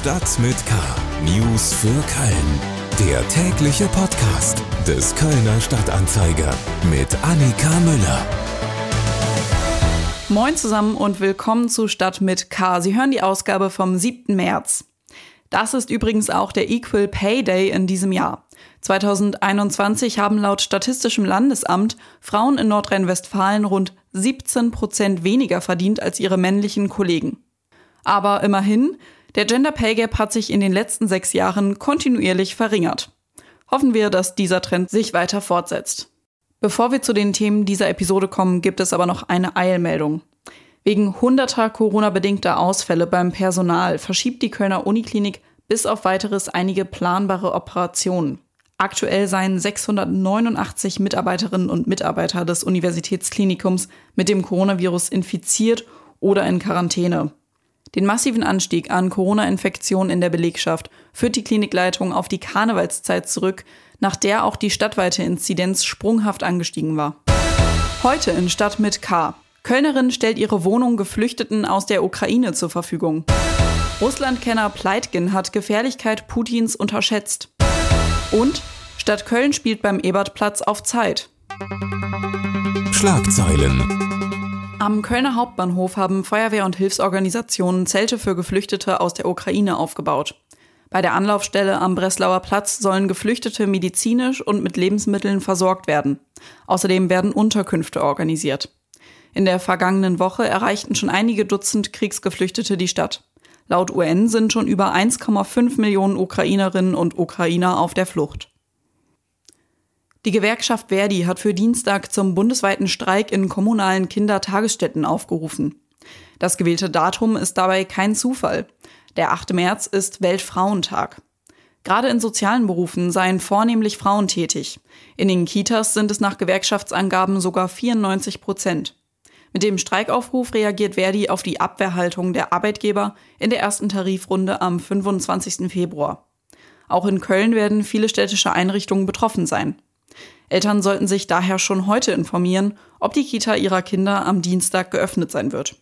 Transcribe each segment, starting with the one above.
Stadt mit K. News für Köln. Der tägliche Podcast des Kölner Stadtanzeiger mit Annika Müller. Moin zusammen und willkommen zu Stadt mit K. Sie hören die Ausgabe vom 7. März. Das ist übrigens auch der Equal Pay Day in diesem Jahr. 2021 haben laut Statistischem Landesamt Frauen in Nordrhein-Westfalen rund 17 Prozent weniger verdient als ihre männlichen Kollegen. Aber immerhin, der Gender Pay Gap hat sich in den letzten sechs Jahren kontinuierlich verringert. Hoffen wir, dass dieser Trend sich weiter fortsetzt. Bevor wir zu den Themen dieser Episode kommen, gibt es aber noch eine Eilmeldung. Wegen hunderter Corona-bedingter Ausfälle beim Personal verschiebt die Kölner Uniklinik bis auf weiteres einige planbare Operationen. Aktuell seien 689 Mitarbeiterinnen und Mitarbeiter des Universitätsklinikums mit dem Coronavirus infiziert oder in Quarantäne. Den massiven Anstieg an Corona-Infektionen in der Belegschaft führt die Klinikleitung auf die Karnevalszeit zurück, nach der auch die stadtweite Inzidenz sprunghaft angestiegen war. Heute in Stadt mit K. Kölnerin stellt ihre Wohnung Geflüchteten aus der Ukraine zur Verfügung. Russlandkenner Pleitgen hat Gefährlichkeit Putins unterschätzt. Und Stadt Köln spielt beim Ebertplatz auf Zeit. Schlagzeilen. Am Kölner Hauptbahnhof haben Feuerwehr- und Hilfsorganisationen Zelte für Geflüchtete aus der Ukraine aufgebaut. Bei der Anlaufstelle am Breslauer Platz sollen Geflüchtete medizinisch und mit Lebensmitteln versorgt werden. Außerdem werden Unterkünfte organisiert. In der vergangenen Woche erreichten schon einige Dutzend Kriegsgeflüchtete die Stadt. Laut UN sind schon über 1,5 Millionen Ukrainerinnen und Ukrainer auf der Flucht. Die Gewerkschaft Verdi hat für Dienstag zum bundesweiten Streik in kommunalen Kindertagesstätten aufgerufen. Das gewählte Datum ist dabei kein Zufall. Der 8. März ist Weltfrauentag. Gerade in sozialen Berufen seien vornehmlich Frauen tätig. In den Kitas sind es nach Gewerkschaftsangaben sogar 94 Prozent. Mit dem Streikaufruf reagiert Verdi auf die Abwehrhaltung der Arbeitgeber in der ersten Tarifrunde am 25. Februar. Auch in Köln werden viele städtische Einrichtungen betroffen sein. Eltern sollten sich daher schon heute informieren, ob die Kita ihrer Kinder am Dienstag geöffnet sein wird.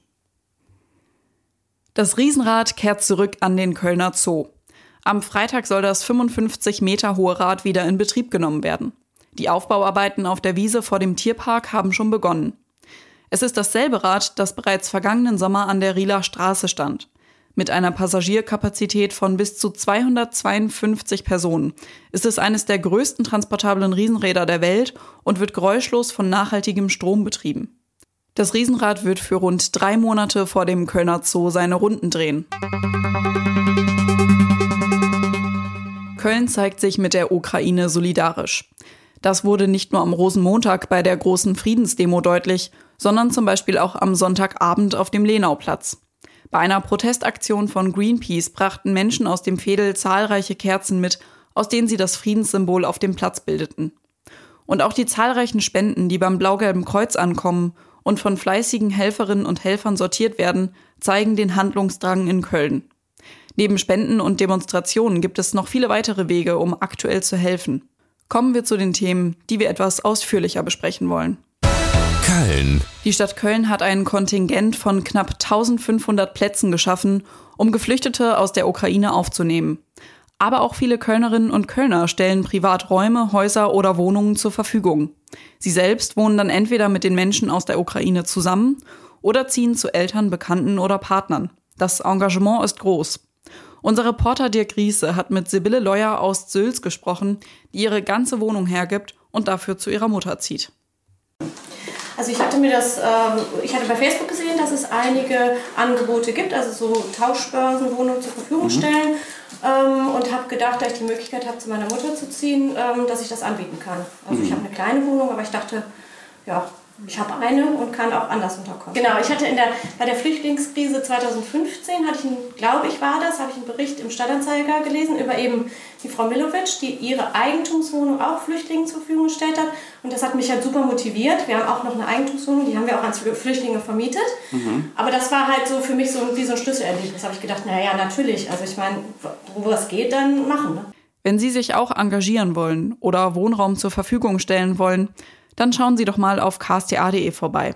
Das Riesenrad kehrt zurück an den Kölner Zoo. Am Freitag soll das 55 Meter hohe Rad wieder in Betrieb genommen werden. Die Aufbauarbeiten auf der Wiese vor dem Tierpark haben schon begonnen. Es ist dasselbe Rad, das bereits vergangenen Sommer an der Rieler Straße stand. Mit einer Passagierkapazität von bis zu 252 Personen ist es eines der größten transportablen Riesenräder der Welt und wird geräuschlos von nachhaltigem Strom betrieben. Das Riesenrad wird für rund drei Monate vor dem Kölner Zoo seine Runden drehen. Köln zeigt sich mit der Ukraine solidarisch. Das wurde nicht nur am Rosenmontag bei der großen Friedensdemo deutlich, sondern zum Beispiel auch am Sonntagabend auf dem Lenauplatz. Bei einer Protestaktion von Greenpeace brachten Menschen aus dem Fädel zahlreiche Kerzen mit, aus denen sie das Friedenssymbol auf dem Platz bildeten. Und auch die zahlreichen Spenden, die beim Blau-Gelben Kreuz ankommen und von fleißigen Helferinnen und Helfern sortiert werden, zeigen den Handlungsdrang in Köln. Neben Spenden und Demonstrationen gibt es noch viele weitere Wege, um aktuell zu helfen. Kommen wir zu den Themen, die wir etwas ausführlicher besprechen wollen. Köln. Die Stadt Köln hat ein Kontingent von knapp 1500 Plätzen geschaffen, um Geflüchtete aus der Ukraine aufzunehmen. Aber auch viele Kölnerinnen und Kölner stellen privat Räume, Häuser oder Wohnungen zur Verfügung. Sie selbst wohnen dann entweder mit den Menschen aus der Ukraine zusammen oder ziehen zu Eltern, Bekannten oder Partnern. Das Engagement ist groß. Unser Reporter Dirk Riese hat mit Sibylle Leuer aus Sülz gesprochen, die ihre ganze Wohnung hergibt und dafür zu ihrer Mutter zieht. Also ich hatte mir das, ähm, ich hatte bei Facebook gesehen, dass es einige Angebote gibt, also so Tauschbörsen, Wohnungen zur Verfügung mhm. stellen ähm, und habe gedacht, da ich die Möglichkeit habe, zu meiner Mutter zu ziehen, ähm, dass ich das anbieten kann. Also ich mhm. habe eine kleine Wohnung, aber ich dachte, ja, ich habe eine und kann auch anders unterkommen. Genau, ich hatte in der, bei der Flüchtlingskrise 2015, hatte ich, glaube ich, war das, habe ich einen Bericht im Stadtanzeiger gelesen über eben die Frau Milovic, die ihre Eigentumswohnung auch Flüchtlingen zur Verfügung gestellt hat. Und das hat mich halt super motiviert. Wir haben auch noch eine Eigentumswohnung, die haben wir auch an Flüchtlinge vermietet. Mhm. Aber das war halt so für mich so wie so ein Schlüsselerlebnis. habe ich gedacht, naja, natürlich. Also ich meine, wo was geht, dann machen. Ne? Wenn Sie sich auch engagieren wollen oder Wohnraum zur Verfügung stellen wollen, dann schauen Sie doch mal auf ksta.de vorbei.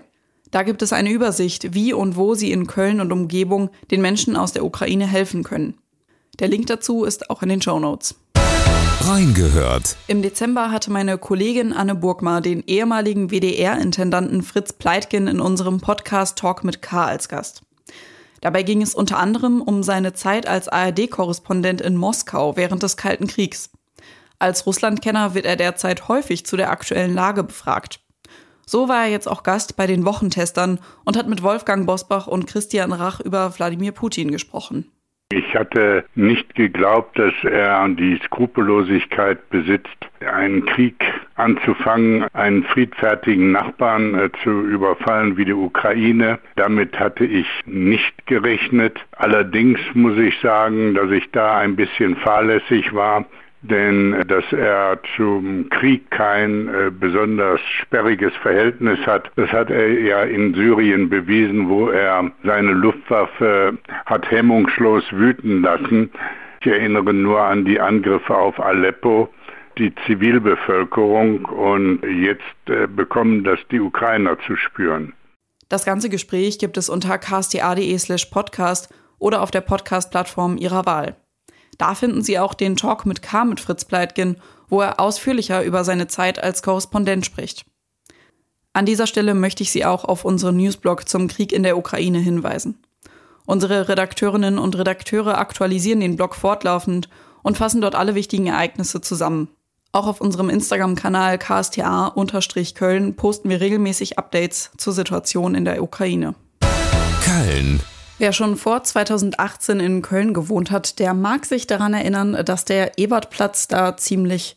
Da gibt es eine Übersicht, wie und wo Sie in Köln und Umgebung den Menschen aus der Ukraine helfen können. Der Link dazu ist auch in den Show Notes. Reingehört. Im Dezember hatte meine Kollegin Anne Burgmar den ehemaligen WDR-Intendanten Fritz Pleitgen in unserem Podcast Talk mit K als Gast. Dabei ging es unter anderem um seine Zeit als ARD-Korrespondent in Moskau während des Kalten Kriegs. Als Russlandkenner wird er derzeit häufig zu der aktuellen Lage befragt. So war er jetzt auch Gast bei den Wochentestern und hat mit Wolfgang Bosbach und Christian Rach über Wladimir Putin gesprochen. Ich hatte nicht geglaubt, dass er die Skrupellosigkeit besitzt, einen Krieg anzufangen, einen friedfertigen Nachbarn äh, zu überfallen wie die Ukraine. Damit hatte ich nicht gerechnet. Allerdings muss ich sagen, dass ich da ein bisschen fahrlässig war denn äh, dass er zum Krieg kein äh, besonders sperriges Verhältnis hat, das hat er ja in Syrien bewiesen, wo er seine Luftwaffe hat hemmungslos wüten lassen. Ich erinnere nur an die Angriffe auf Aleppo, die Zivilbevölkerung und jetzt äh, bekommen das die Ukrainer zu spüren. Das ganze Gespräch gibt es unter ksta.de slash podcast oder auf der Podcast-Plattform Ihrer Wahl. Da finden Sie auch den Talk mit K mit Fritz Pleitgen, wo er ausführlicher über seine Zeit als Korrespondent spricht. An dieser Stelle möchte ich Sie auch auf unseren Newsblog zum Krieg in der Ukraine hinweisen. Unsere Redakteurinnen und Redakteure aktualisieren den Blog fortlaufend und fassen dort alle wichtigen Ereignisse zusammen. Auch auf unserem Instagram-Kanal ksta-köln posten wir regelmäßig Updates zur Situation in der Ukraine. Köln Wer schon vor 2018 in Köln gewohnt hat, der mag sich daran erinnern, dass der Ebertplatz da ziemlich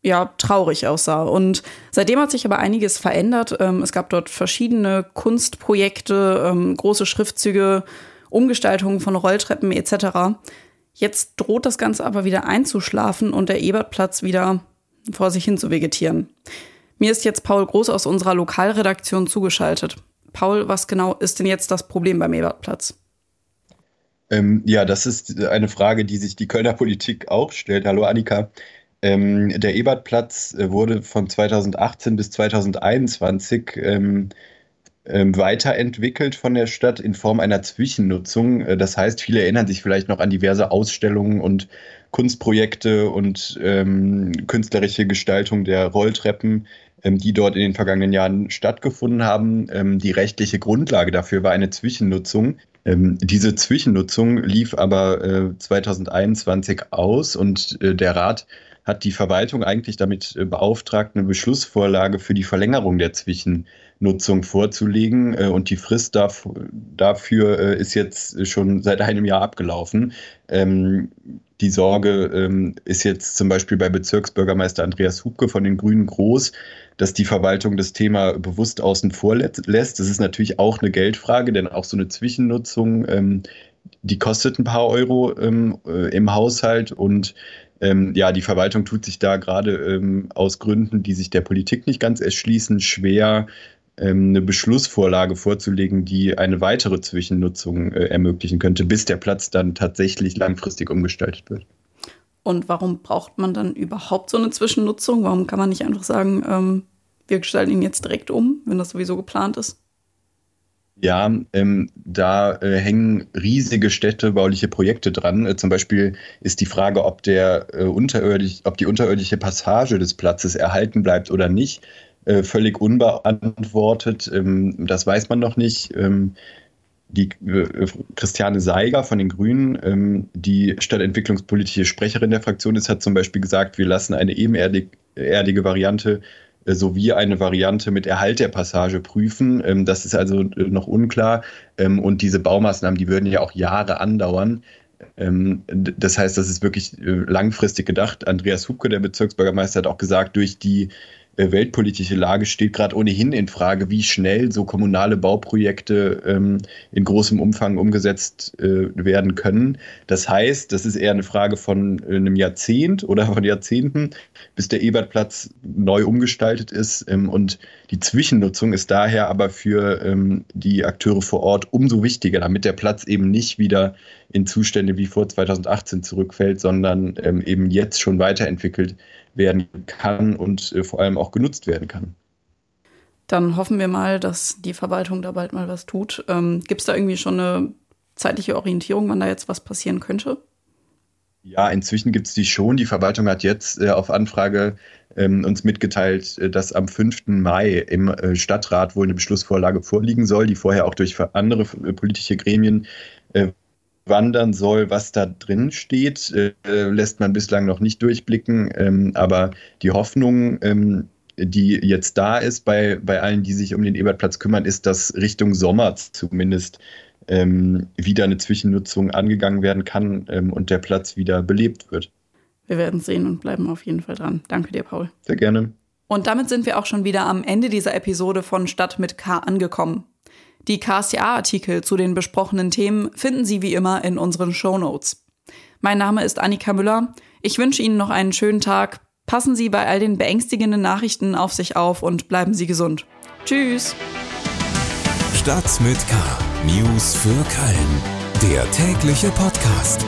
ja, traurig aussah. Und seitdem hat sich aber einiges verändert. Ähm, es gab dort verschiedene Kunstprojekte, ähm, große Schriftzüge, Umgestaltungen von Rolltreppen etc. Jetzt droht das Ganze aber wieder einzuschlafen und der Ebertplatz wieder vor sich hin zu vegetieren. Mir ist jetzt Paul Groß aus unserer Lokalredaktion zugeschaltet. Paul, was genau ist denn jetzt das Problem beim Ebertplatz? Ähm, ja, das ist eine Frage, die sich die Kölner Politik auch stellt. Hallo Annika. Ähm, der Ebertplatz äh, wurde von 2018 bis 2021 ähm, ähm, weiterentwickelt von der Stadt in Form einer Zwischennutzung. Äh, das heißt, viele erinnern sich vielleicht noch an diverse Ausstellungen und Kunstprojekte und ähm, künstlerische Gestaltung der Rolltreppen, die dort in den vergangenen Jahren stattgefunden haben. Ähm, die rechtliche Grundlage dafür war eine Zwischennutzung. Ähm, diese Zwischennutzung lief aber äh, 2021 aus und äh, der Rat hat die Verwaltung eigentlich damit äh, beauftragt, eine Beschlussvorlage für die Verlängerung der Zwischennutzung vorzulegen. Äh, und die Frist dafür äh, ist jetzt schon seit einem Jahr abgelaufen. Ähm, die Sorge ähm, ist jetzt zum Beispiel bei Bezirksbürgermeister Andreas Hubke von den Grünen groß, dass die Verwaltung das Thema bewusst außen vor lässt. Das ist natürlich auch eine Geldfrage, denn auch so eine Zwischennutzung, ähm, die kostet ein paar Euro ähm, äh, im Haushalt und ähm, ja, die Verwaltung tut sich da gerade ähm, aus Gründen, die sich der Politik nicht ganz erschließen, schwer, ähm, eine Beschlussvorlage vorzulegen, die eine weitere Zwischennutzung äh, ermöglichen könnte, bis der Platz dann tatsächlich langfristig umgestaltet wird. Und warum braucht man dann überhaupt so eine Zwischennutzung? Warum kann man nicht einfach sagen, ähm, wir gestalten ihn jetzt direkt um, wenn das sowieso geplant ist? Ja, ähm, da äh, hängen riesige städtebauliche Projekte dran. Äh, zum Beispiel ist die Frage, ob, der, äh, unterirdisch, ob die unterirdische Passage des Platzes erhalten bleibt oder nicht, äh, völlig unbeantwortet. Ähm, das weiß man noch nicht. Ähm, die äh, Christiane Seiger von den Grünen, ähm, die stadtentwicklungspolitische Sprecherin der Fraktion ist, hat zum Beispiel gesagt, wir lassen eine ebenerdige Variante äh, sowie eine Variante mit Erhalt der Passage prüfen. Ähm, das ist also äh, noch unklar. Ähm, und diese Baumaßnahmen, die würden ja auch Jahre andauern. Das heißt, das ist wirklich langfristig gedacht. Andreas Hubke, der Bezirksbürgermeister, hat auch gesagt, durch die weltpolitische Lage steht gerade ohnehin in Frage, wie schnell so kommunale Bauprojekte ähm, in großem Umfang umgesetzt äh, werden können. Das heißt, das ist eher eine Frage von äh, einem Jahrzehnt oder von Jahrzehnten, bis der Ebertplatz neu umgestaltet ist. Ähm, und die Zwischennutzung ist daher aber für ähm, die Akteure vor Ort umso wichtiger, damit der Platz eben nicht wieder in Zustände wie vor 2018 zurückfällt, sondern ähm, eben jetzt schon weiterentwickelt werden kann und äh, vor allem auch genutzt werden kann. Dann hoffen wir mal, dass die Verwaltung da bald mal was tut. Ähm, Gibt es da irgendwie schon eine zeitliche Orientierung, wann da jetzt was passieren könnte? Ja, inzwischen gibt es die schon. Die Verwaltung hat jetzt äh, auf Anfrage ähm, uns mitgeteilt, äh, dass am 5. Mai im äh, Stadtrat wohl eine Beschlussvorlage vorliegen soll, die vorher auch durch andere äh, politische Gremien äh, wandern soll. Was da drin steht, äh, lässt man bislang noch nicht durchblicken. Ähm, aber die Hoffnung, ähm, die jetzt da ist bei, bei allen, die sich um den Ebertplatz kümmern, ist, dass Richtung Sommer zumindest ähm, wieder eine Zwischennutzung angegangen werden kann ähm, und der Platz wieder belebt wird. Wir werden sehen und bleiben auf jeden Fall dran. Danke dir, Paul. Sehr gerne. Und damit sind wir auch schon wieder am Ende dieser Episode von Stadt mit K angekommen. Die KSTA-Artikel zu den besprochenen Themen finden Sie wie immer in unseren Show Notes. Mein Name ist Annika Müller. Ich wünsche Ihnen noch einen schönen Tag. Passen Sie bei all den beängstigenden Nachrichten auf sich auf und bleiben Sie gesund. Tschüss. Stadt mit K. News für Köln. Der tägliche Podcast.